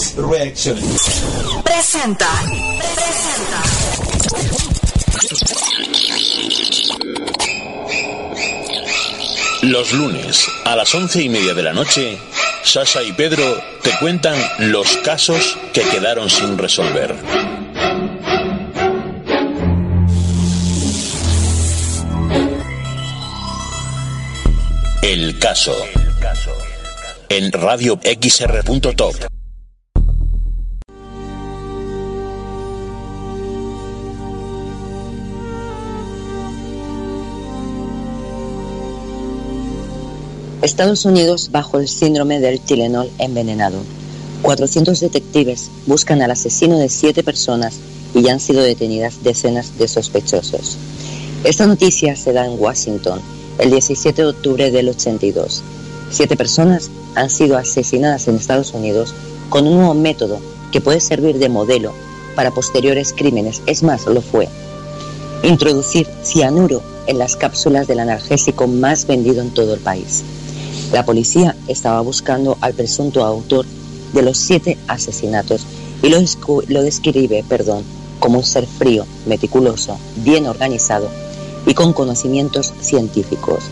Next Reaction. Presenta. Presenta. Los lunes a las once y media de la noche, Sasha y Pedro te cuentan los casos que quedaron sin resolver. El caso. En radio xr.top. Estados Unidos bajo el síndrome del Tilenol envenenado. 400 detectives buscan al asesino de siete personas y ya han sido detenidas decenas de sospechosos. Esta noticia se da en Washington el 17 de octubre del 82. Siete personas han sido asesinadas en Estados Unidos con un nuevo método que puede servir de modelo para posteriores crímenes. Es más, lo fue. Introducir cianuro en las cápsulas del analgésico más vendido en todo el país. La policía estaba buscando al presunto autor de los siete asesinatos y lo, lo describe perdón, como un ser frío, meticuloso, bien organizado y con conocimientos científicos.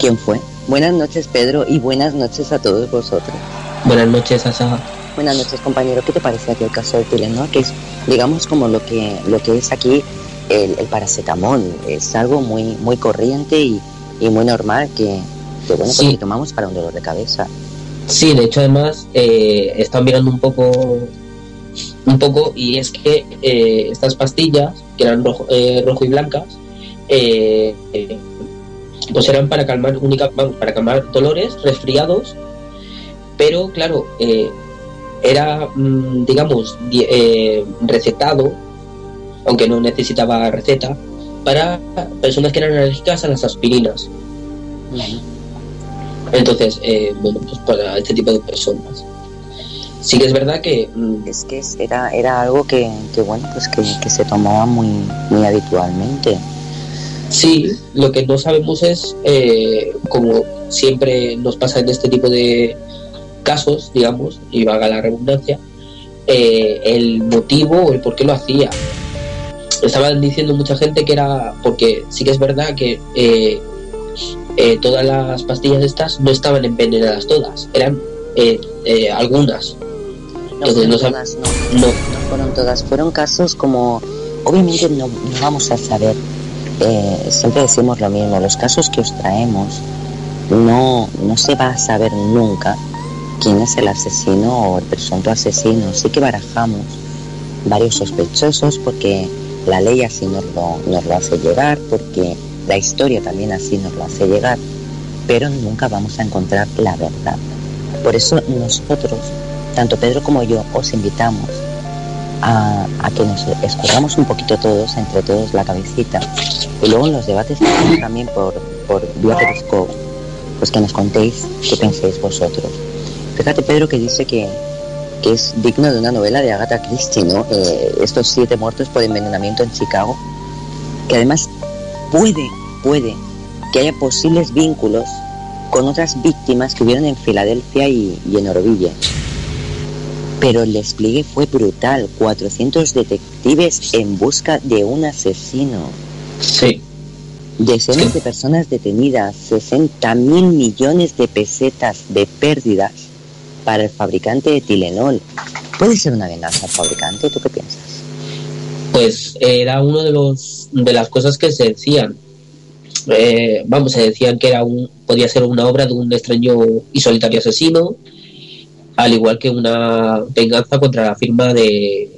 ¿Quién fue? Buenas noches, Pedro, y buenas noches a todos vosotros. Buenas noches, Asa. Buenas noches, compañero. ¿Qué te parece aquí el caso de Tilenol? Que es, digamos, como lo que, lo que es aquí el, el paracetamol. Es algo muy, muy corriente y, y muy normal que, que bueno, Sí. pues tomamos para un dolor de cabeza. Sí, de hecho, además, eh, he estado mirando un poco, un poco, y es que eh, estas pastillas, que eran rojo, eh, rojo y blancas, eh, pues eran para calmar única, vamos, para calmar dolores, resfriados, pero claro, eh, era, mm, digamos, di- eh, recetado, aunque no necesitaba receta, para personas que eran alérgicas a las aspirinas. Entonces, eh, bueno, pues para este tipo de personas. Sí que es verdad que mm, Es que era, era algo que, que, bueno, pues que, que se tomaba muy, muy habitualmente. sí, lo que no sabemos es, eh, como siempre nos pasa en este tipo de casos, digamos, y valga la redundancia, eh, el motivo o el por qué lo hacía. Estaban diciendo mucha gente que era porque sí que es verdad que eh, eh, todas las pastillas estas no estaban envenenadas todas, eran eh, eh, algunas. No Entonces, fueron no todas, no, No, no fueron todas, fueron casos como, obviamente no, vamos a saber, siempre decimos lo mismo, los casos que os traemos no, no se va a saber nunca quién es el asesino o el presunto asesino, sí que barajamos varios sospechosos porque la ley así nos lo, nos lo hace llegar, porque la historia también así nos lo hace llegar, pero nunca vamos a encontrar la verdad. Por eso nosotros, tanto Pedro como yo, os invitamos a, a que nos escurramos un poquito todos, entre todos la cabecita, y luego en los debates también por, por vía Periscope, pues que nos contéis qué pensáis vosotros. Fíjate Pedro que dice que, que es digno de una novela de Agatha Christie, ¿no? Eh, estos siete muertos por envenenamiento en Chicago, que además puede, puede que haya posibles vínculos con otras víctimas que hubieron en Filadelfia y, y en Orville. Pero el despliegue fue brutal, 400 detectives en busca de un asesino, sí. decenas Sí. de personas detenidas, 60 mil millones de pesetas de pérdidas para el fabricante de Tilenol. ¿Puede ser una venganza al fabricante? ¿Tú qué piensas? pues era uno de los de las cosas que se decían Eh, vamos se decían que era un podía ser una obra de un extraño y solitario asesino al igual que una venganza contra la firma de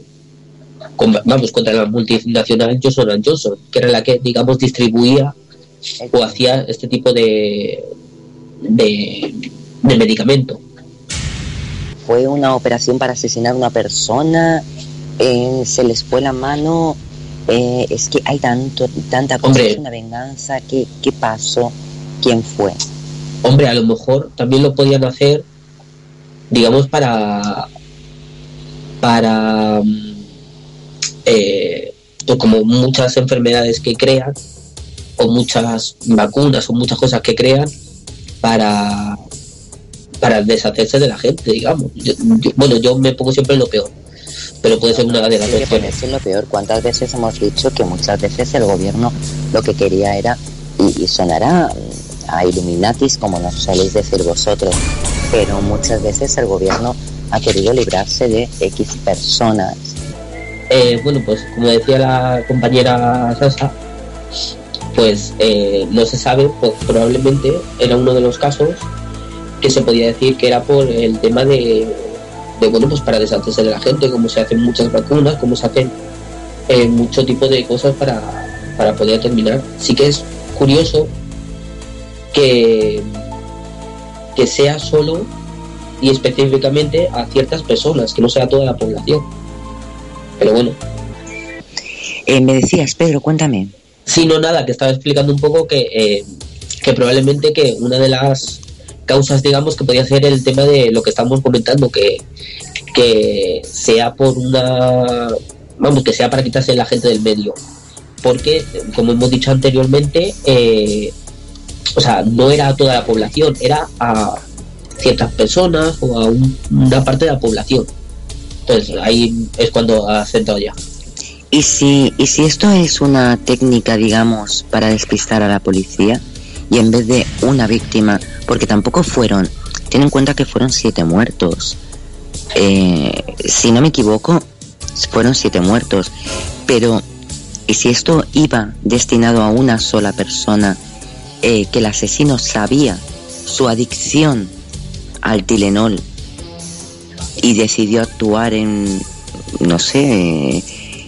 vamos contra la multinacional Johnson Johnson que era la que digamos distribuía o hacía este tipo de de, de medicamento ¿Fue una operación para asesinar a una persona? Eh, ¿Se les fue la mano? Eh, es que hay tanto, tanta cosa, Hombre. es una venganza. ¿Qué, ¿Qué pasó? ¿Quién fue? Hombre, a lo mejor también lo podían hacer, digamos, para. para. mm, eh, como muchas enfermedades que crean, o muchas vacunas, o muchas cosas que crean, para. para deshacerse de la gente, digamos. bueno, yo me pongo siempre en lo peor, pero puede ser una de las ponerse lo peor. ¿Cuántas veces hemos dicho que muchas veces el gobierno lo que quería era, y, sonará a Illuminatis como nos soléis decir vosotros, pero muchas veces el gobierno ha querido librarse de X personas. Eh, bueno, pues como decía la compañera Sasa, pues eh, no se sabe, pues probablemente era uno de los casos que se podía decir que era por el tema de, bueno, pues para deshacerse de la gente, como se hacen muchas vacunas, como se hacen eh, mucho tipo de cosas para, para poder terminar. Sí que es curioso que, que sea solo y específicamente a ciertas personas, que no sea toda la población. Pero bueno. Eh, me decías, Pedro, cuéntame. Sí, no, nada, que estaba explicando un poco que, eh, que probablemente que una de las causas, digamos, que podía ser el tema de lo que estamos comentando, que, que sea por una, vamos, que sea para quitarse la gente del medio. Porque, como hemos dicho anteriormente, eh, o sea, no era a toda la población, era a ciertas personas o a una parte de la población. Entonces, ahí es cuando ha centrado ya. ¿Y si, ¿Y si esto es una técnica, digamos, para despistar a la policía? y en vez de una víctima, porque tampoco fueron, ten en cuenta que fueron siete muertos. Eh, si no me equivoco, fueron siete muertos. Pero, ¿y si esto iba destinado a una sola persona, eh, que el asesino sabía su adicción al Tilenol y decidió actuar en, no sé,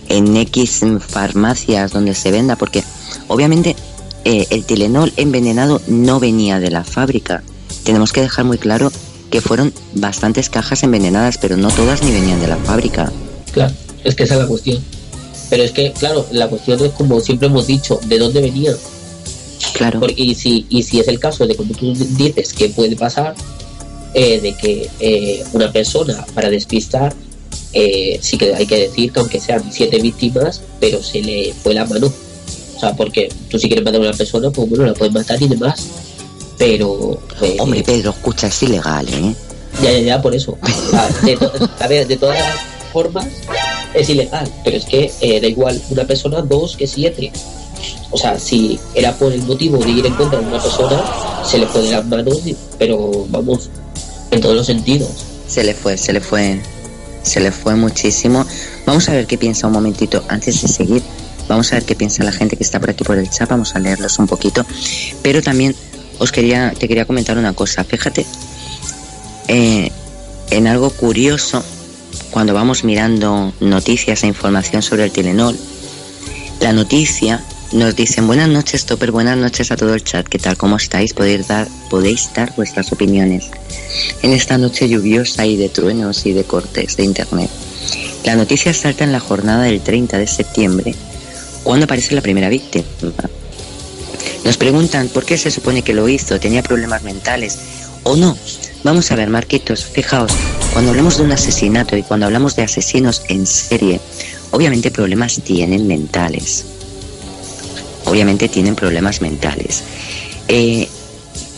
en X farmacias donde se venda? Porque obviamente eh, el Tilenol envenenado no venía de la fábrica. Tenemos que dejar muy claro que fueron bastantes cajas envenenadas, pero no todas ni venían de la fábrica. Claro, es que esa es la cuestión. Pero es que, claro, la cuestión es como siempre hemos dicho, ¿de dónde venía? Claro. y, si, y si es el caso de como tú dices que puede pasar, eh, de que eh, una persona para despistar, sí que hay que decir que aunque sean siete víctimas, pero se le fue la mano o sea, porque tú si quieres matar a una persona, pues bueno, la puedes matar y demás. Pero... Pues, Hombre, Pedro, escucha, es ilegal, ¿eh? Ya, ya, ya, por eso. a ver, de todas formas es ilegal, pero es que eh, da igual una persona, dos que siete. O sea, si era por el motivo de ir en contra de una persona, se le fue de las manos, pero vamos, en todos los sentidos. Se le fue, se le fue, se le fue muchísimo. Vamos a ver qué piensa un momentito antes de seguir. Vamos a ver qué piensa la gente que está por aquí por el chat, vamos a leerlos un poquito. Pero también os quería, te quería comentar una cosa. Fíjate eh, en algo curioso cuando vamos mirando noticias e información sobre el Telenol. La noticia nos dicen buenas noches, Topper, buenas noches a todo el chat. ¿Qué tal? ¿Cómo estáis? Podéis dar, podéis dar vuestras opiniones en esta noche lluviosa y de truenos y de cortes de internet. La noticia salta en la jornada del 30 de septiembre ¿Cuándo aparece la primera víctima? Nos preguntan por qué se supone que lo hizo, tenía problemas mentales o no. Vamos a ver, Marquitos, fijaos, cuando hablamos de un asesinato y cuando hablamos de asesinos en serie, obviamente problemas tienen mentales. Obviamente tienen problemas mentales. Eh,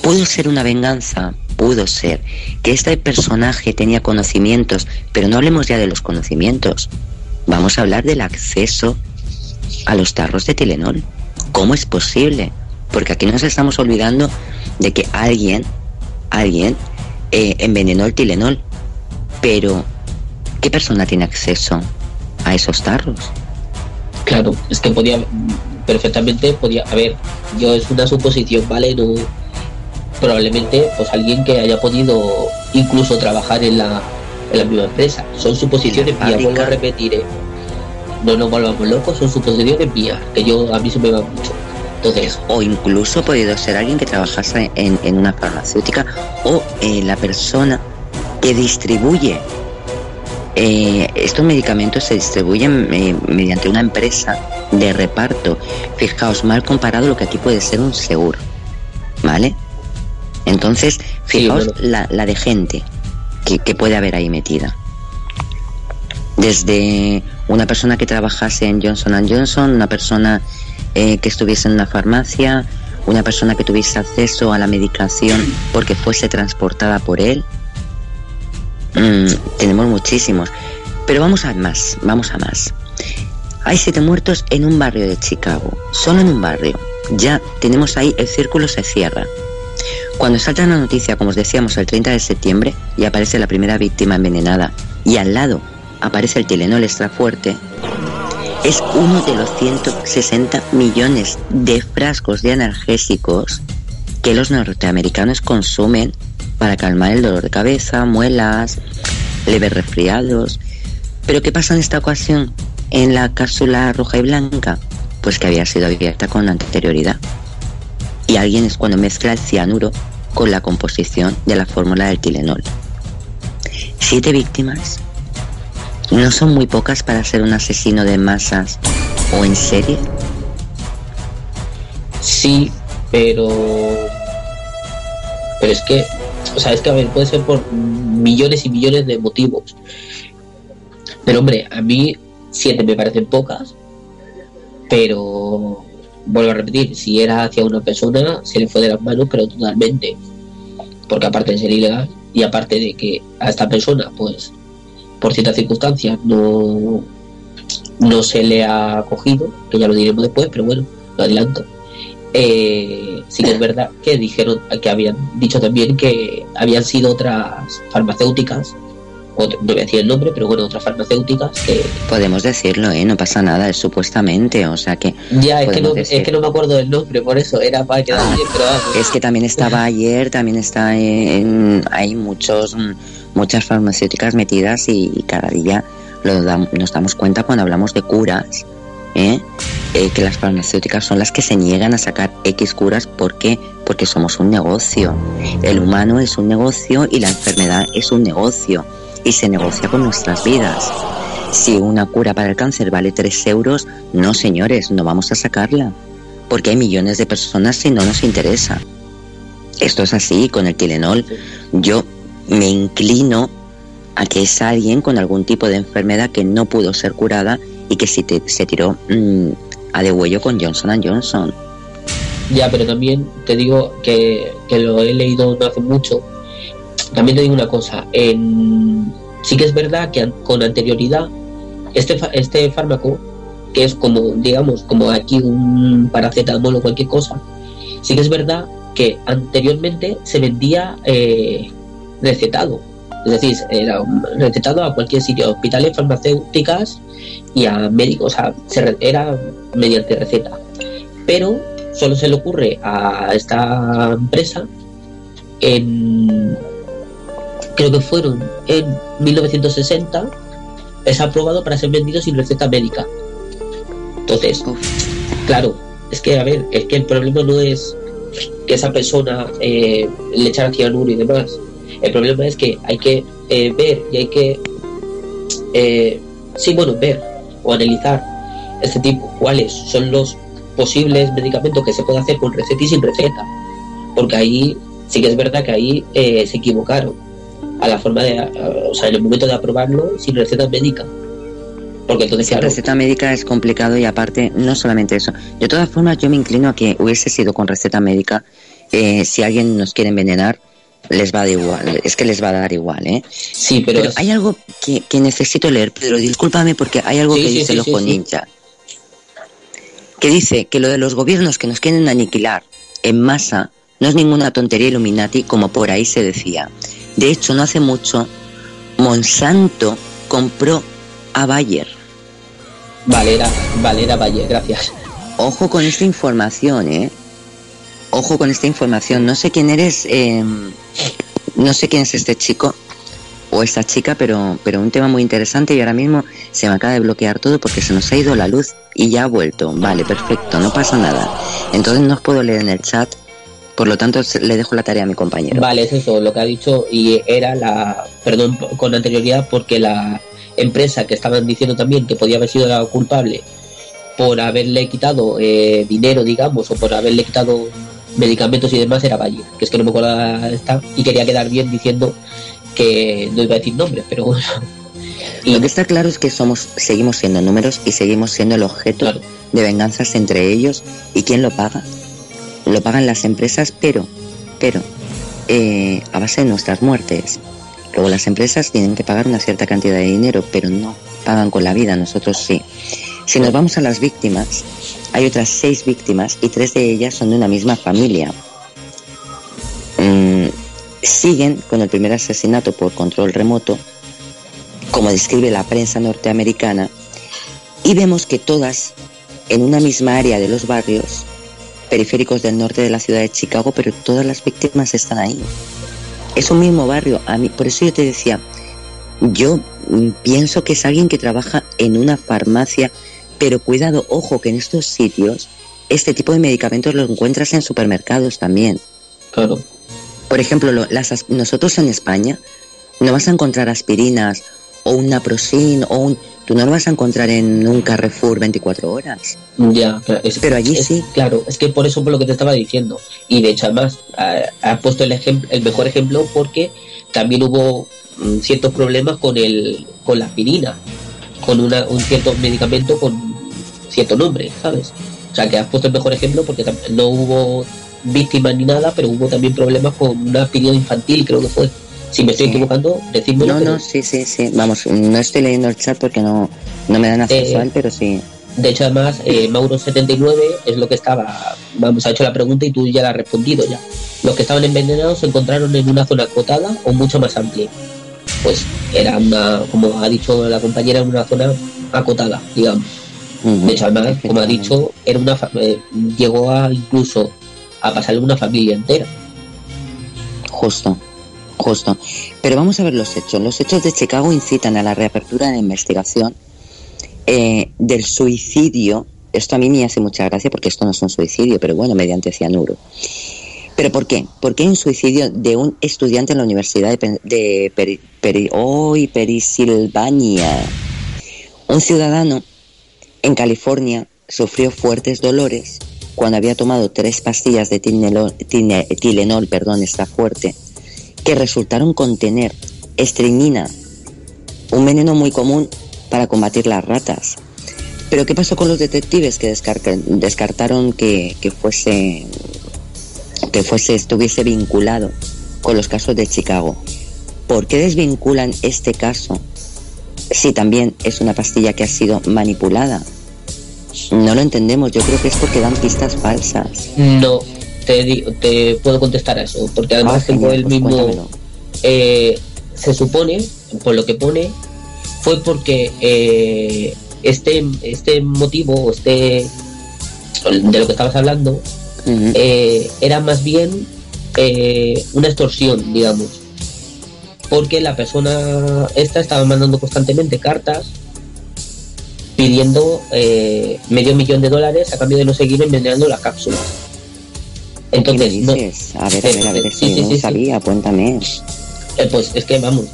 ¿Pudo ser una venganza? Pudo ser. Que este personaje tenía conocimientos, pero no hablemos ya de los conocimientos. Vamos a hablar del acceso a los tarros de Tilenol. ¿Cómo es posible? Porque aquí nos estamos olvidando de que alguien, alguien eh, envenenó el Tilenol. Pero, ¿qué persona tiene acceso a esos tarros? Claro, es que podía, perfectamente podía, a ver, yo es una suposición, ¿vale? No, probablemente pues alguien que haya podido incluso trabajar en la, en la misma empresa. Son suposiciones, y vuelvo a repetir, ¿eh? No nos volvamos locos, son suposiciones mías, que yo a mí se me va mucho. Entonces, o incluso ha podido ser alguien que trabajase en, en una farmacéutica o eh, la persona que distribuye eh, estos medicamentos se distribuyen eh, mediante una empresa de reparto. Fijaos, mal comparado lo que aquí puede ser un seguro. ¿Vale? Entonces, fijaos la, la, de gente que, que puede haber ahí metida. Desde una persona que trabajase en Johnson Johnson, una persona eh, que estuviese en una farmacia, una persona que tuviese acceso a la medicación porque fuese transportada por él, mm, tenemos muchísimos. Pero vamos a más, vamos a más. Hay siete muertos en un barrio de Chicago, solo en un barrio. Ya tenemos ahí, el círculo se cierra. Cuando salta la noticia, como os decíamos, el 30 de septiembre, y aparece la primera víctima envenenada, y al lado aparece el Telenol extra fuerte, es uno de los 160 millones de frascos de analgésicos que los norteamericanos consumen para calmar el dolor de cabeza, muelas, leves resfriados. Pero ¿qué pasa en esta ocasión en la cápsula roja y blanca? Pues que había sido abierta con anterioridad. Y alguien es cuando mezcla el cianuro con la composición de la fórmula del Tilenol. Siete víctimas. ¿No son muy pocas para ser un asesino de masas o en serie? Sí, pero. Pero es que. O sea, es que a ver, puede ser por millones y millones de motivos. Pero hombre, a mí siete me parecen pocas. Pero. Vuelvo a repetir, si era hacia una persona, se le fue de las manos, pero totalmente. Porque aparte de ser ilegal, y aparte de que a esta persona, pues, por ciertas circunstancias, no, no se le ha cogido, que ya lo diremos después, pero bueno, lo adelanto. Eh, sí que es verdad que dijeron que habían dicho también que habían sido otras farmacéuticas no voy a decir el nombre, pero bueno, otras farmacéuticas que... Podemos decirlo, ¿eh? No pasa nada, es supuestamente, o sea que... Ya, es que, no, es que no me acuerdo del nombre, por eso era para quedar ah, bien, pero Es que también estaba ayer, también está en... Hay muchos, muchas farmacéuticas metidas y, cada día lo nos damos cuenta cuando hablamos de curas, ¿eh? ¿eh? que las farmacéuticas son las que se niegan a sacar X curas. Porque somos un negocio. El humano es un negocio y la enfermedad es un negocio y se negocia con nuestras vidas. Si una cura para el cáncer vale 3 euros, no señores, no vamos a sacarla, porque hay millones de personas si no nos interesa. Esto es así con el Tilenol. Yo me inclino a que es alguien con algún tipo de enfermedad que no pudo ser curada y que se, se tiró mm, a de huello con Johnson Johnson. Ya, pero también te digo que, que lo he leído no hace mucho también te digo una cosa, en, sí que es verdad que con anterioridad este, este fármaco, que es como, digamos, como aquí un paracetamol o cualquier cosa, sí que es verdad que anteriormente se vendía eh, recetado. Es decir, era recetado a cualquier sitio, hospitales, farmacéuticas y a médicos. O sea, era mediante receta. Pero solo se le ocurre a esta empresa en creo que fueron en 1960, es aprobado para ser vendido sin receta médica. Entonces, claro, es que, a ver, es que el problema no es que esa persona eh, le echara cianuro y demás. El problema es que hay que eh, ver y hay que, eh, sí, bueno, ver o analizar este tipo, cuáles son los posibles medicamentos que se puede hacer con receta y sin receta. Porque ahí sí que es verdad que ahí se equivocaron a la forma de, o sea, en el momento de aprobarlo sin receta médica. Porque entonces, La receta médica es complicado y aparte, no solamente eso. De todas formas, yo me inclino a que hubiese sido con receta médica. Eh, si alguien nos quiere envenenar, les va a dar igual. Es que les va a dar igual, ¿eh? Sí, pero. hay algo que, necesito leer, Pedro. Discúlpame porque hay algo que dice el ojo ninja. Que dice que lo de los gobiernos que nos quieren aniquilar en masa no es ninguna tontería Illuminati como por ahí se decía. De hecho, no hace mucho, Monsanto compró a Bayer. Valera, Valera Bayer, gracias. Ojo con esta información, ¿eh? Ojo con esta información. No sé quién eres, em, no sé quién es este chico o esta chica, pero, pero un tema muy interesante y ahora mismo se me acaba de bloquear todo porque se nos ha ido la luz y ya ha vuelto. Vale, perfecto, no pasa nada. Entonces no os puedo leer en el chat por lo tanto, le dejo la tarea a mi compañero. Vale, es eso, lo que ha dicho y era la, perdón con anterioridad, porque la empresa que estaban diciendo también que podía haber sido la culpable por haberle quitado eh, dinero, digamos, o por haberle quitado medicamentos y demás era Valle, que es que no me acuerdo esta, y quería quedar bien diciendo que no iba a decir nombres, pero bueno. Y... Lo que está claro es que somos, seguimos siendo números y seguimos siendo el objeto de venganzas entre ellos. ¿Y quién lo paga? lo pagan las empresas, pero, pero, eh, a base de nuestras muertes. Luego las empresas tienen que pagar una cierta cantidad de dinero, pero no pagan con la vida, nosotros sí. Si nos vamos a las víctimas, hay otras seis víctimas y tres de ellas son de una misma familia. Mm, siguen con el primer asesinato por control remoto, como describe la prensa norteamericana, y vemos que todas en una misma área de los barrios periféricos del norte de la ciudad de Chicago, pero todas las víctimas están ahí. Es un mismo barrio. A mí, por eso yo te decía, yo mm, pienso que es alguien que trabaja en una farmacia, pero cuidado, ojo, que en estos sitios este tipo de medicamentos los encuentras en supermercados también. Claro. Por ejemplo, lo- las as- nosotros en España no vas a encontrar aspirinas o un naproxen o un... Tú no lo vas a encontrar en un Carrefour 24 horas. Ya, claro, es- Pero allí es- sí. Claro, es que por eso por lo que te estaba diciendo. Y de hecho, además, ha, ha puesto el, ejem- el mejor ejemplo porque también hubo mm, ciertos problemas con el con la aspirina, con una, un cierto medicamento con cierto nombre, ¿sabes? O sea, que has puesto el mejor ejemplo porque no hubo víctimas ni nada, pero hubo también problemas con una aspirina infantil, creo que fue. Si me estoy equivocando, decídmelo. No, no, sí, sí, sí. Vamos, no estoy leyendo el chat porque no, no me dan acceso Eh, a él, pero sí. De hecho, además, eh, Mauro79 es lo que estaba. Vamos, ha hecho la pregunta y tú ya la has respondido ya. Los que estaban envenenados se encontraron en una zona acotada o mucho más amplia. Pues era una, como ha dicho la compañera, una zona acotada, digamos. De hecho, además, como ha dicho, era una fa- eh, llegó a incluso a pasarle una familia entera. Justo, justo. Pero vamos a ver los hechos. Los hechos de Chicago incitan a la reapertura de la investigación eh, del suicidio. Esto a mí me hace mucha gracia porque esto no es un suicidio, pero bueno, mediante cianuro. ¿Pero por qué? Porque hay un suicidio de un estudiante en la Universidad de, de Peri- Peri- hoy, Pensilvania. Un ciudadano en California sufrió fuertes dolores cuando había tomado tres pastillas de Tilenol, perdón, está fuerte, que resultaron contener estreñina, un veneno muy común para combatir las ratas. Pero ¿qué pasó con los detectives que descartaron que, que fuese que fuese estuviese vinculado con los casos de Chicago? ¿Por qué desvinculan este caso si también es una pastilla que ha sido manipulada? No lo entendemos, yo creo que es porque dan pistas falsas. No, te, te puedo contestar a eso, porque además Ah, tengo el pues mismo. eh, se supone, por lo que pone, fue porque eh, este, este motivo, este de lo que estabas hablando, eh, era más bien una extorsión, digamos. Porque la persona esta estaba mandando constantemente cartas pidiendo eh, medio millón de dólares a cambio de no seguir envenenando las cápsulas. ¿Qué me Entonces, no, dices? A ver, a ver, a ver, Sí, eso sí, yo no sí, sí. sabía, cuéntame. Eh, pues es que vamos,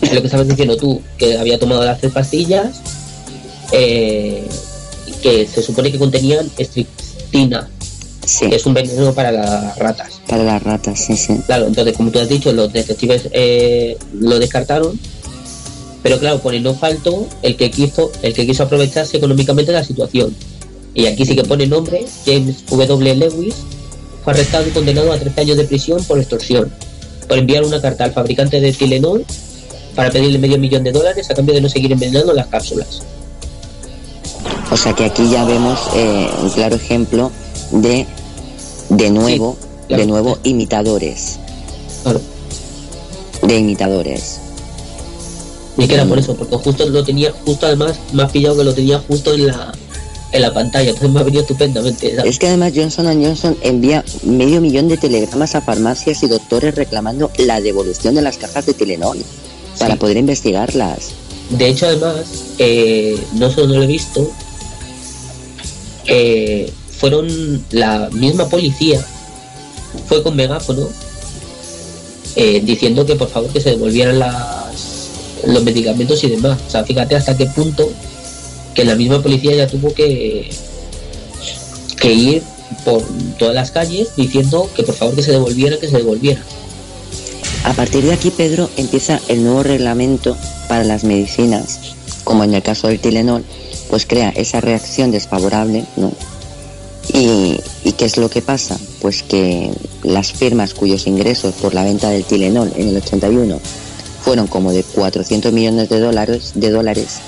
lo que estabas diciendo tú, que había tomado las tres pastillas, eh, que se supone que contenían estrictina, Sí, que es un veneno para las ratas. para las ratas, sí, sí. Claro, entonces como tú has dicho, los detectives eh, lo descartaron, pero claro, por el no faltó el que quiso, el que quiso aprovecharse económicamente de la situación. Y aquí sí que pone nombre, James W. Lewis, fue arrestado y condenado a 13 años de prisión por extorsión, por enviar una carta al fabricante de Tylenol para pedirle medio millón de dólares a cambio de no seguir envenenando las cápsulas. O sea que aquí ya vemos eh, un claro ejemplo de, de nuevo, claro. de nuevo imitadores, Claro. de imitadores. Y que era por eso, porque justo lo tenía, justo además me has pillado que lo tenía justo en la en la pantalla, entonces me ha venido estupendamente. ¿sabes? Es que además Johnson Johnson envía medio millón de telegramas a farmacias y doctores reclamando la devolución de las cajas de Telenol para poder investigarlas. De hecho, además, eh, no solo no lo he visto, eh, fueron la misma policía, fue con megáfono, eh, diciendo que por favor que se devolvieran los medicamentos y demás. O sea, fíjate hasta qué punto que la misma policía ya tuvo que, que ir por todas las calles diciendo que por favor que se devolviera, que se devolviera. A partir de aquí, Pedro, empieza el nuevo reglamento para las medicinas, como en el caso del Tilenol, pues crea esa reacción desfavorable, ¿no? Y, ¿Y qué es lo que pasa? Pues que las firmas cuyos ingresos por la venta del Tilenol en el 81 fueron como de 400 millones de dólares, de dólares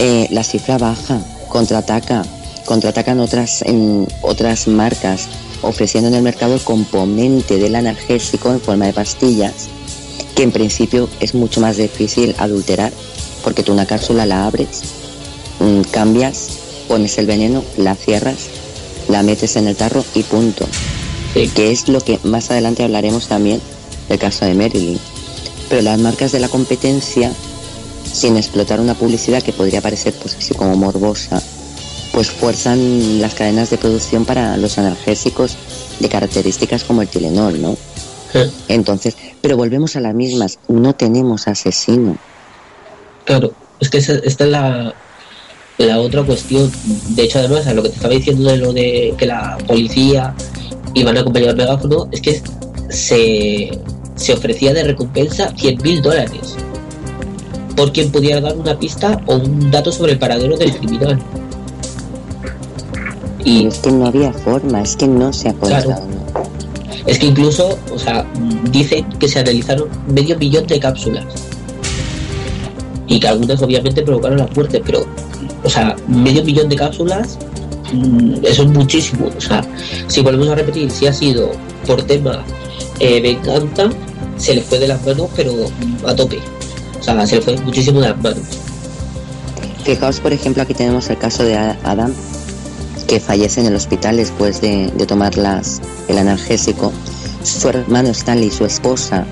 eh, la cifra baja, contraataca, contraatacan otras, en otras marcas, ofreciendo en el mercado el componente del analgésico en forma de pastillas, que en principio es mucho más difícil adulterar, porque tú una cápsula la abres, mm, cambias, pones el veneno, la cierras, la metes en el tarro y punto. Que es lo que más adelante hablaremos también del caso de Marilyn. Pero las marcas de la competencia sin explotar una publicidad que podría parecer pues así como morbosa, pues fuerzan las cadenas de producción para los analgésicos de características como el Tilenol, ¿no? Entonces, pero volvemos a las mismas, no tenemos asesino. Claro, es que esta es la, la otra cuestión. De hecho, además, a lo que te estaba diciendo de lo de que la policía iban a acompañar el megáfono, es que se, se ofrecía de recompensa 100 mil dólares por quien pudiera dar una pista o un dato sobre el paradero del criminal. Y es que no había forma, es que no se ha claro, Es que incluso, o sea, dicen que se analizaron medio millón de cápsulas. Y que algunas obviamente provocaron la muerte, pero, o sea, medio millón de cápsulas, mm, eso es muchísimo. O sea, si volvemos a repetir, si ha sido por tema eh, venganza, se le fue de las manos, pero a tope. O sea, se le fue muchísimo de las manos. Fijaos, por ejemplo, aquí tenemos el caso de Adam, que fallece en el hospital después de, tomar las, el analgésico. Su hermano Stanley y su esposa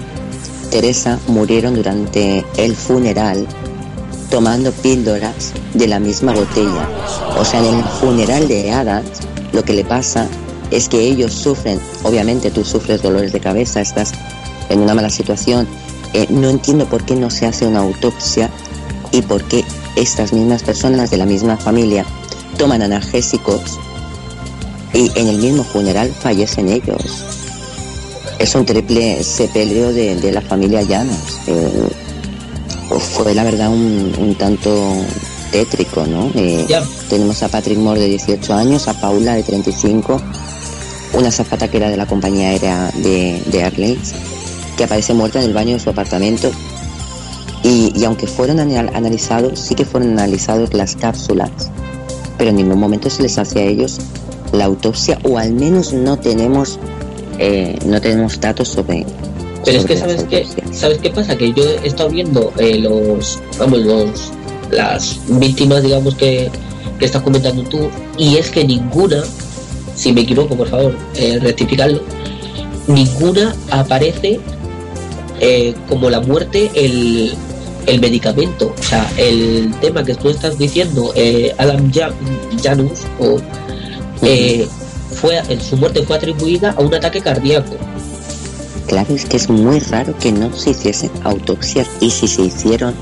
Teresa murieron durante el funeral tomando píldoras de la misma botella. O sea, en el funeral de Adam, lo que le pasa es que ellos sufren, obviamente tú sufres dolores de cabeza, estás en una mala situación eh, no entiendo por qué no se hace una autopsia y por qué estas mismas personas de la misma familia toman analgésicos y en el mismo funeral fallecen ellos. Es un triple sepelio de, la familia Llanos. Eh, fue la verdad un, tanto tétrico, ¿no? Eh, tenemos a Patrick Moore de 18 años, a Paula de 35, una zafata que era de la compañía aérea de, de Airlines que aparece muerta en el baño de su apartamento. Y, aunque fueron analizados, sí que fueron analizados las cápsulas, pero en ningún momento se les hace a ellos la autopsia, o al menos no tenemos, eh, no tenemos datos sobre. Pero es que sabes qué, sabes qué pasa, que yo he estado viendo eh, los, vamos, los, las víctimas, digamos que, que estás comentando tú, y es que ninguna, si me equivoco, por favor, eh, rectificarlo, ninguna aparece eh, como la muerte el, el, medicamento. O sea, el tema que tú estás diciendo, eh, Adam Janus, o, eh, fue, su muerte fue atribuida a un ataque cardíaco. Claro, es que es muy raro que no se hiciesen autopsias y si se hicieron,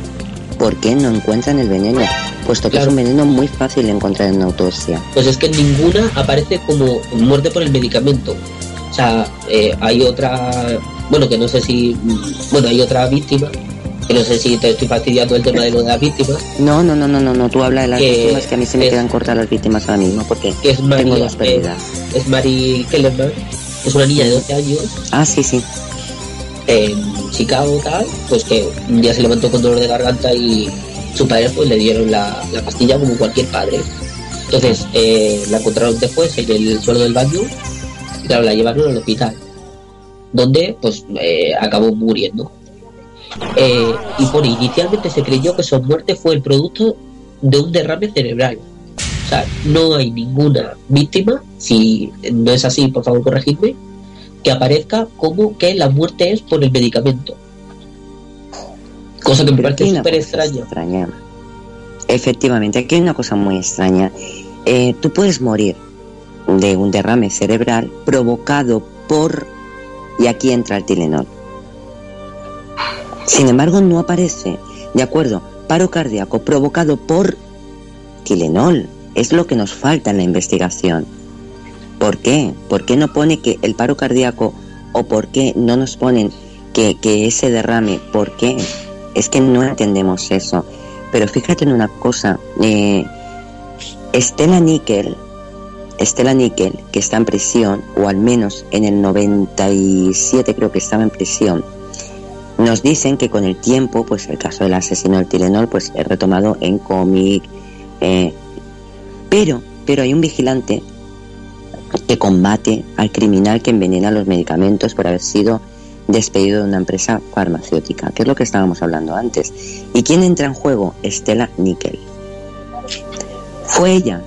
¿por qué no encuentran el veneno? Puesto que es un veneno muy fácil de encontrar en una autopsia. Pues es que ninguna aparece como muerte por el medicamento. O sea, hay otra bueno, que no sé si, bueno, hay otra víctima, que no sé si te estoy fastidiando el tema de lo de las víctimas. No, no, no, no, no, no, tú hablas de las víctimas que a mí se me quedan cortas las víctimas ahora mismo porque es tengo dos pérdidas. Es, Mary Kellerman, es una niña de 12 años. Ah, sí, sí. En Chicago tal, pues que un día se levantó con dolor de garganta y su padre pues le dieron la, pastilla como cualquier padre. Entonces eh, la encontraron después en el suelo del baño y claro, la llevaron al hospital donde pues eh, acabó muriendo. Eh, y por inicialmente se creyó que su muerte fue el producto de un derrame cerebral. O sea, no hay ninguna víctima, si no es así, por favor corregidme, que aparezca como que la muerte es por el medicamento. Cosa que me parece súper extraña. Efectivamente, aquí hay una cosa muy extraña. Eh, tú puedes morir de un derrame cerebral provocado por y aquí entra el Tilenol. Sin embargo, no aparece, de acuerdo, paro cardíaco provocado por Tilenol. Es lo que nos falta en la investigación. ¿Por qué? ¿Por qué no pone que el paro cardíaco o por qué no nos ponen que, ese derrame? ¿Por qué? Es que no entendemos eso. Pero fíjate en una cosa. Eh, Estela Nickel Estela Nickel, que está en prisión, o al menos en el 97 creo que estaba en prisión, Nos dicen que con el tiempo, pues el caso del asesino del Tilenol, pues es retomado en cómic, eh, pero, pero hay un vigilante que combate al criminal que envenena los medicamentos por haber sido despedido de una empresa farmacéutica, que es lo que estábamos hablando antes. ¿Y quién entra en juego? Estela Nickel. ¿Fue ella?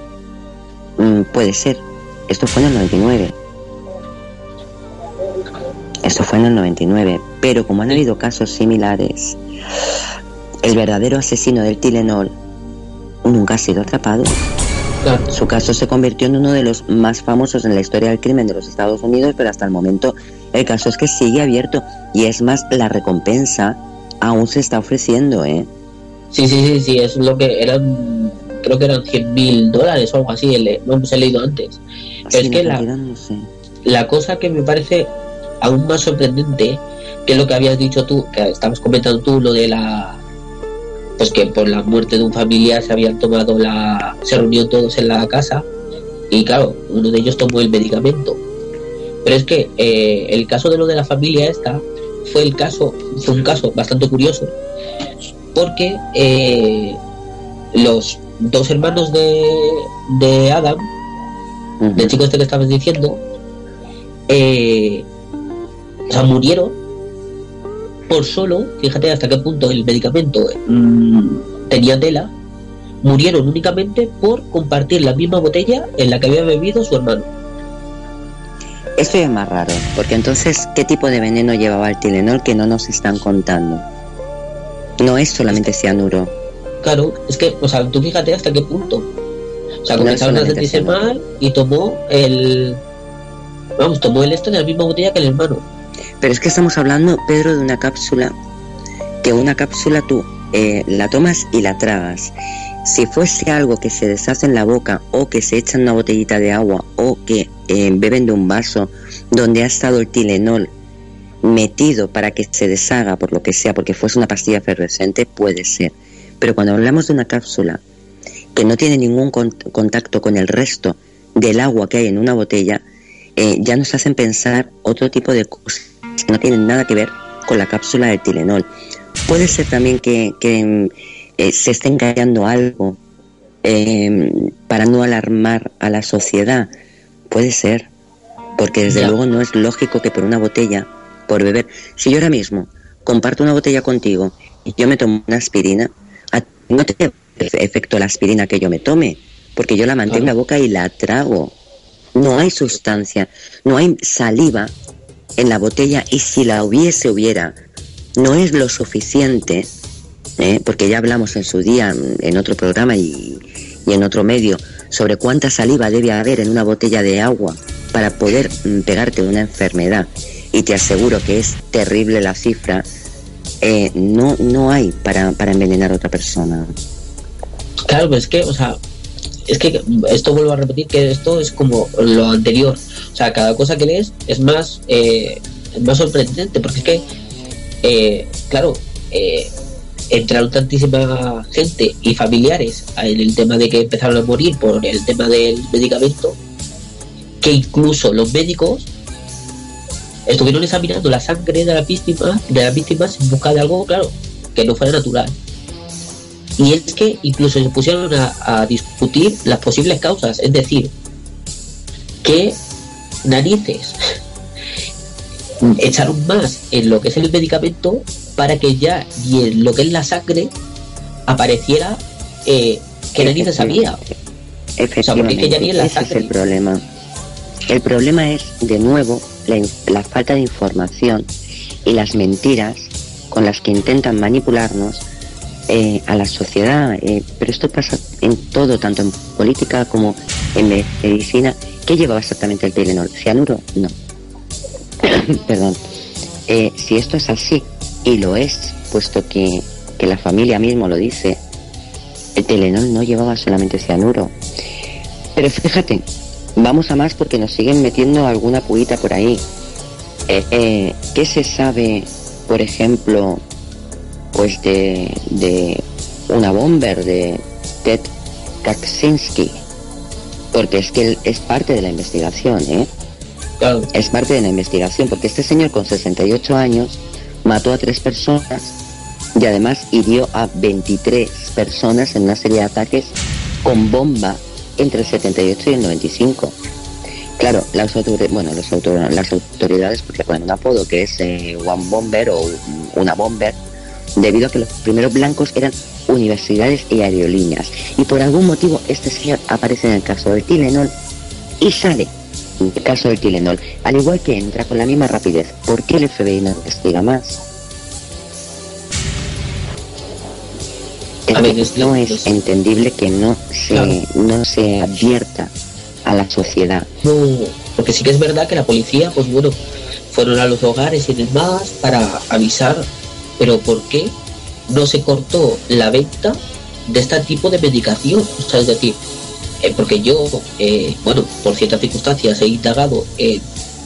Mm, puede ser. Esto fue en el 99. Esto fue en el 99. Pero como han habido casos similares, el verdadero asesino del Tilenol nunca ha sido atrapado. Su caso se convirtió en uno de los más famosos en la historia del crimen de los Estados Unidos, pero hasta el momento el caso es que sigue abierto y es más, la recompensa aún se está ofreciendo, ¿eh? Sí, sí, sí, sí, es lo que eran, creo que eran 100 mil dólares o algo así, lo hemos leído antes. es que la, la cosa que me parece aún más sorprendente, que lo que habías dicho tú, que estabas comentando tú, lo de la pues que por la muerte de un familiar se habían tomado la se reunieron todos en la casa y claro uno de ellos tomó el medicamento. Pero es que eh, el caso de lo de la familia esta fue el caso fue un caso bastante curioso porque eh, los dos hermanos de, de Adam del chico este que estabas diciendo eh, o sea murieron por solo, fíjate hasta qué punto el medicamento mm, tenía tela, murieron únicamente por compartir la misma botella en la que había bebido su hermano. Esto es más raro, porque entonces, ¿qué tipo de veneno llevaba el Tilenol que no nos están contando? No es solamente cianuro. Claro, es que, o sea, tú fíjate hasta qué punto. O sea, comenzaron a sentirse mal y tomó el. Vamos, tomó el esto en la misma botella que el hermano. Pero es que estamos hablando, Pedro, de una cápsula, que una cápsula tú eh, la tomas y la tragas. Si fuese algo que se deshace en la boca o que se echa en una botellita de agua o que eh, beben de un vaso donde ha estado el Tilenol metido para que se deshaga por lo que sea, porque fuese una pastilla efervescente, puede ser. Pero cuando hablamos de una cápsula que no tiene ningún contacto con el resto del agua que hay en una botella, eh, ya nos hacen pensar otro tipo de cosas no tienen nada que ver con la cápsula de Tilenol. Puede ser también que, eh, se esté engañando algo em, para no alarmar a la sociedad. Puede ser, porque desde luego no es lógico que por una botella, por beber, si yo ahora mismo comparto una botella contigo y yo me tomo una aspirina, no tiene efecto la aspirina que yo me tome, porque yo la mantengo en la boca y la trago. No hay sustancia, no hay saliva en la botella y si la hubiese, hubiera, no es lo suficiente, ¿eh? porque ya hablamos en su día, en otro programa y, en otro medio, sobre cuánta saliva debe haber en una botella de agua para poder mm, pegarte una enfermedad. Y te aseguro que es terrible la cifra. Eh, no, no hay para, para envenenar a otra persona. Claro, pues es que, o sea, es que esto vuelvo a repetir que esto es como lo anterior. O sea, cada cosa que lees es más, eh, más sorprendente, porque es que, eh, claro, eh, entraron tantísima gente y familiares en el tema de que empezaron a morir por el tema del medicamento, que incluso los médicos estuvieron examinando la sangre de las víctimas, de las víctimas en busca de algo, claro, que no fuera natural. Y es que incluso se pusieron a, discutir las posibles causas, es decir, que narices echaron más en lo que es el medicamento para que ya y en lo que es la sangre apareciera eh, que narices había. Efectivamente, ese es el problema. El problema es, de nuevo, la, la falta de información y las mentiras con las que intentan manipularnos eh, a la sociedad, eh, pero esto pasa en todo, tanto en política como en medicina. ¿Qué lleva exactamente el Telenor? ¿Cianuro? No. Perdón. Eh, si esto es así, y lo es, puesto que, que la familia mismo lo dice, el Telenor no llevaba solamente cianuro. Pero fíjate, vamos a más porque nos siguen metiendo alguna puita por ahí. ¿Qué se sabe, por ejemplo, pues de, una bomber de Kaczynski, porque es que es parte de la investigación, ¿eh? Es parte de la investigación, porque este señor con 68 años mató a tres personas y además hirió a 23 personas en una serie de ataques con bomba entre el 78 y el 95. Claro, las autoridades, bueno, las autoridades porque ponen un apodo que es eh, One Bomber o una Bomber, debido a que los primeros blancos eran universidades y aerolíneas. Y por algún motivo este señor aparece en el caso del Tilenol y sale en el caso del Tilenol, al igual que entra con la misma rapidez. ¿Por qué el FBI no investiga más? no es entendible que no se, no se advierta a la sociedad. No, porque sí que es verdad que la policía, pues bueno, fueron a los hogares y demás para avisar, pero ¿por qué no se cortó la venta de este tipo de medicación? O sea, es decir, eh, porque yo, eh, bueno, por ciertas circunstancias he indagado en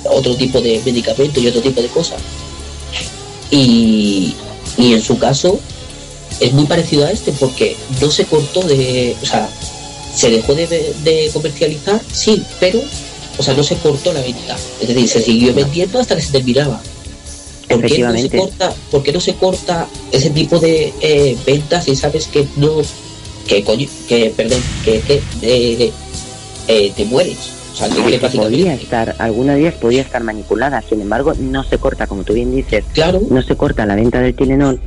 otro tipo de medicamento y otro tipo de cosas. Y, y en su caso es muy parecido a este porque no se cortó de, o sea, se dejó de, comercializar, sí, pero, o sea, no se cortó la venta. Es decir, se siguió vendiendo hasta que se terminaba. ¿Por qué, no se corta, ¿Por no se corta ese tipo de eh, ventas y sabes que no, que coño, que, perdón, que, que eh, eh, te mueres? O sea, que, podría estar, algunos días podría estar manipulada, sin embargo, no se corta, como tú bien dices, claro. no se corta la venta del Tilenol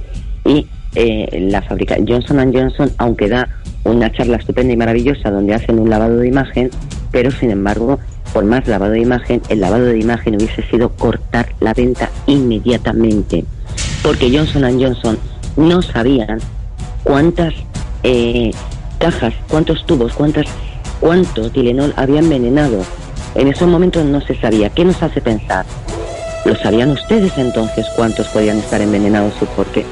y la fábrica Johnson Johnson, aunque da una charla estupenda y maravillosa donde hacen un lavado de imagen, pero sin embargo, por más lavado de imagen, el lavado de imagen hubiese sido cortar la venta inmediatamente, porque Johnson Johnson no sabían cuántas eh, cajas, cuántos tubos, cuántas, cuánto Tilenol había envenenado. En esos momentos no se sabía. ¿Qué nos hace pensar? ¿Lo sabían ustedes entonces cuántos podían estar envenenados y por qué?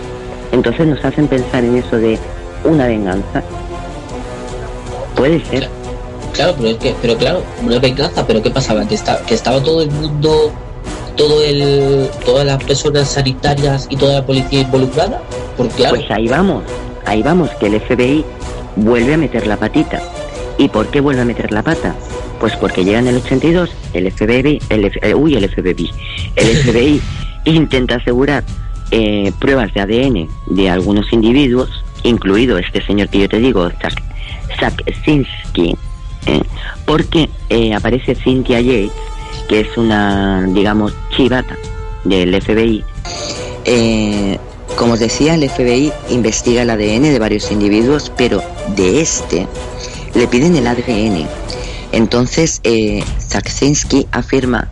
Entonces nos hacen pensar en eso de una venganza. Puede ser. Claro, pero es que, pero claro, una venganza, pero ¿qué pasaba? Que, está, que estaba todo el mundo, todo el, todas las personas sanitarias y toda la policía involucrada. Porque claro. Pues ahí vamos, ahí vamos, que el FBI vuelve a meter la patita. ¿Y por qué vuelve a meter la pata? Pues porque llega en el 82, el FBI, el, eh, uy, el FBI, el FBI intenta asegurar eh, pruebas de ADN de algunos individuos, incluido este señor que yo te digo, Zaksinski, ¿eh? porque eh, aparece Cynthia Yates, que es una, digamos, chivata del FBI. Eh, como os decía, el FBI investiga el ADN de varios individuos, pero de este le piden el ADN. Entonces, eh, afirma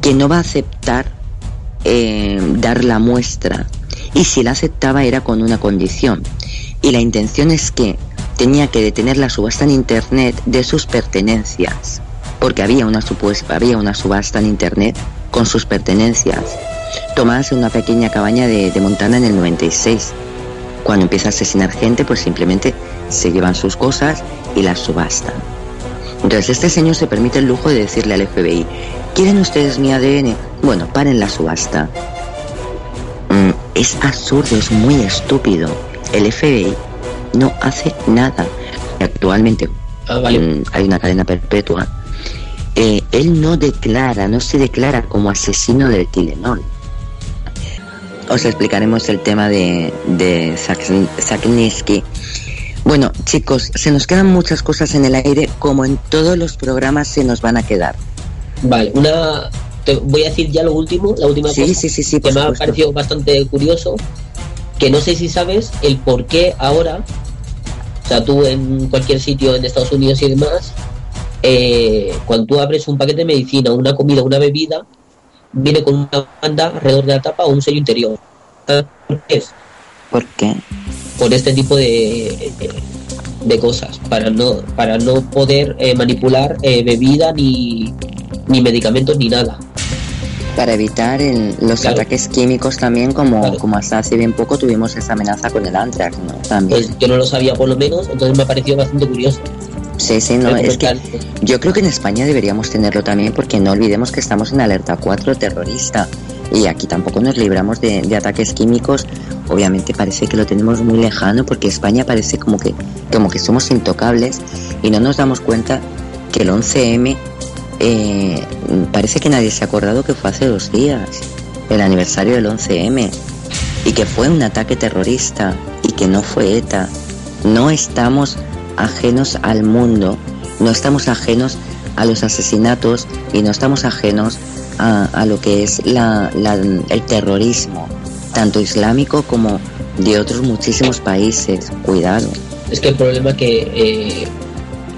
que no va a aceptar dar la muestra y si la aceptaba era con una condición. Y la intención es que tenía que detener la subasta en Internet de sus pertenencias, porque había una, supuesta, había una subasta en Internet con sus pertenencias, tomadas en una pequeña cabaña de, de Montana en el 96. Cuando empieza a asesinar gente, pues simplemente se llevan sus cosas y las subastan. Entonces este señor se permite el lujo de decirle al FBI, ¿quieren ustedes mi ADN? Bueno, paren la subasta. Mm, es absurdo, es muy estúpido. El FBI no hace nada. Actualmente ah, hay una cadena perpetua. Eh, él no declara, no se declara como asesino del Tilenol. Os explicaremos el tema de, de Bueno, chicos, se nos quedan muchas cosas en el aire, como en todos los programas se nos van a quedar. Vale, una. Te voy a decir ya lo último, la última sí, cosa sí, sí, sí, que me ha parecido bastante curioso que no sé si sabes el por qué ahora, o sea, tú en cualquier sitio en Estados Unidos y demás, eh, cuando tú abres un paquete de medicina, una comida, una bebida, viene con una banda alrededor de la tapa o un sello interior. ¿Por qué ¿Por qué? Por este tipo de, de cosas, para no, para no poder eh, manipular eh, bebida ni, ni medicamentos ni nada para evitar los ataques químicos también, como, como hasta hace bien poco tuvimos esa amenaza con el anthrax, ¿no? También. Pues yo no lo sabía por lo menos, entonces me ha parecido bastante curioso. Sí, sí, no, es que yo creo que en España deberíamos tenerlo también porque no olvidemos que estamos en alerta 4 terrorista y aquí tampoco nos libramos de, de, ataques químicos. Obviamente parece que lo tenemos muy lejano porque España parece como que, como que somos intocables y no nos damos cuenta que el 11M eh, parece que nadie se ha acordado que fue hace dos días. el aniversario del 11M y que fue un ataque terrorista y que no fue ETA. No estamos ajenos al mundo, no estamos ajenos a los asesinatos y no estamos ajenos a, lo que es el terrorismo, tanto islámico como de otros muchísimos países. Cuidado. Es que el problema que, eh,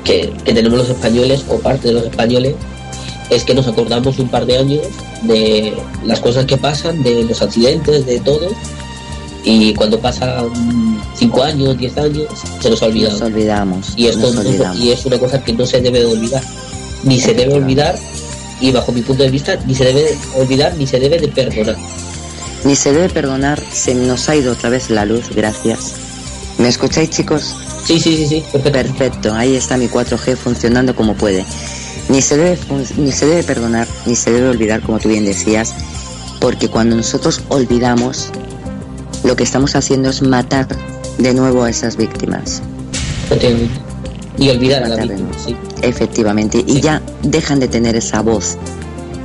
que, que tenemos los españoles, o parte de los españoles, es que nos acordamos un par de años de las cosas que pasan, de los accidentes, de todo, y cuando pasan 5 años, 10 años, se nos olvida. Nos olvidamos. Y, esto y es una cosa que no se debe de olvidar. Ni se debe olvidar, y bajo mi punto de vista, ni se debe olvidar, ni se debe de perdonar. Ni se debe perdonar, se nos ha ido otra vez la luz, gracias. ¿Me escucháis, chicos? Sí, sí, sí, sí, perfecto. Perfecto, ahí está mi 4G funcionando como puede. Ni se debe, ni se debe perdonar, ni se debe olvidar, como tú bien decías, porque cuando nosotros olvidamos, lo que estamos haciendo es matar de nuevo a esas víctimas. Y olvidar a la víctima, Efectivamente, y ya dejan de tener esa voz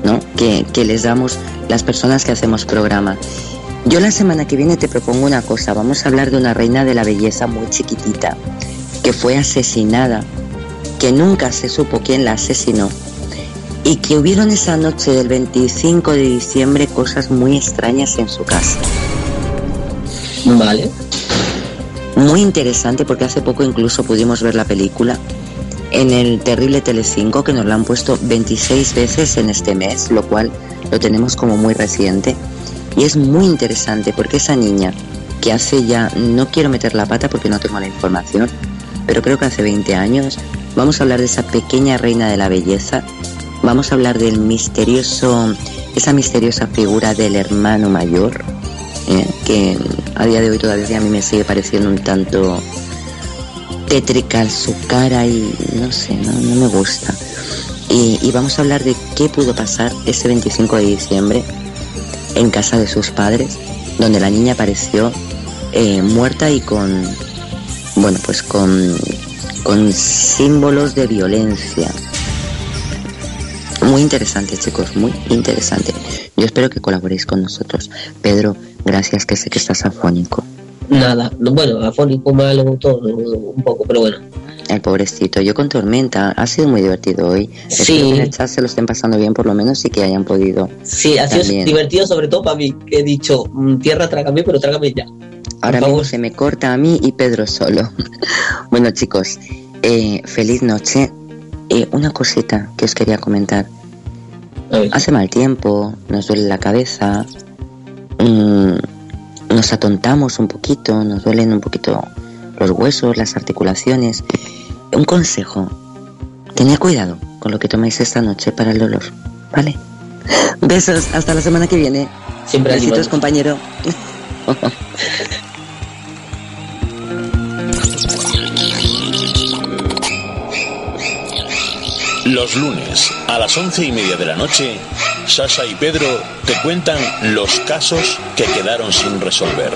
¿no? que, que les damos las personas que hacemos programa. Yo la semana que viene te propongo una cosa, vamos a hablar de una reina de la belleza muy chiquitita, que fue asesinada, que nunca se supo quién la asesinó, y que hubieron esa noche del 25 de diciembre cosas muy extrañas en su casa. Vale. Muy interesante porque hace poco incluso pudimos ver la película en el terrible Telecinco que nos la han puesto 26 veces en este mes, lo cual lo tenemos como muy reciente. Y es muy interesante porque esa niña que hace ya, no quiero meter la pata porque no tengo la información, pero creo que hace 20 años, vamos a hablar de esa pequeña reina de la belleza, vamos a hablar del misterioso, esa misteriosa figura del hermano mayor, eh, que a día de hoy todavía a mí me sigue pareciendo un tanto tétrica su cara y no sé, no, me gusta. Y, vamos a hablar de qué pudo pasar ese 25 de diciembre en casa de sus padres, donde la niña apareció eh, muerta y con, bueno, pues con, con símbolos de violencia. Muy interesante, chicos, muy interesante. Yo espero que colaboréis con nosotros. Pedro, gracias, que sé que estás afónico. Nada, bueno, afónico, malo, todo, un poco, pero bueno. El pobrecito, yo con Tormenta, ha sido muy divertido hoy. Sí. Espero que en el chat se lo estén pasando bien, por lo menos, y que hayan podido. Sí, ha sido divertido, sobre todo para mí, que he dicho, mm, tierra, trágame, pero trágame ya. Ahora mismo se me corta a mí y Pedro solo. bueno, chicos, eh, feliz noche. Eh, una cosita que os quería comentar. Hace mal tiempo, nos duele la cabeza, mm, nos atontamos un poquito, nos duelen un poquito los huesos, las articulaciones. Un consejo, tened cuidado con lo que tomáis esta noche para el dolor, ¿vale? Besos, hasta la semana que viene. Siempre Besitos, compañero. Los lunes a las once y media de la noche, Sasha y Pedro te cuentan los casos que quedaron sin resolver.